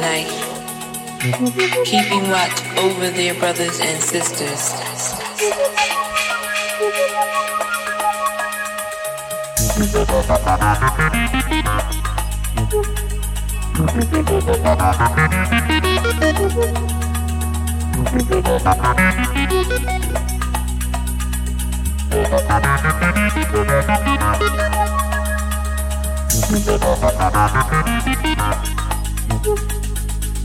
night, keeping watch over their brothers and sisters.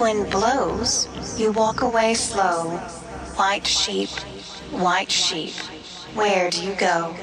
wind blows, you walk away slow. White sheep, white sheep, where do you go?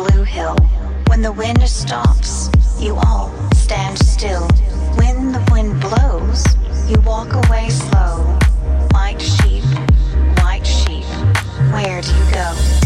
When hill when the wind stops, you all stand still. When the wind blows, you walk away slow. White sheep, white sheep, where do you go?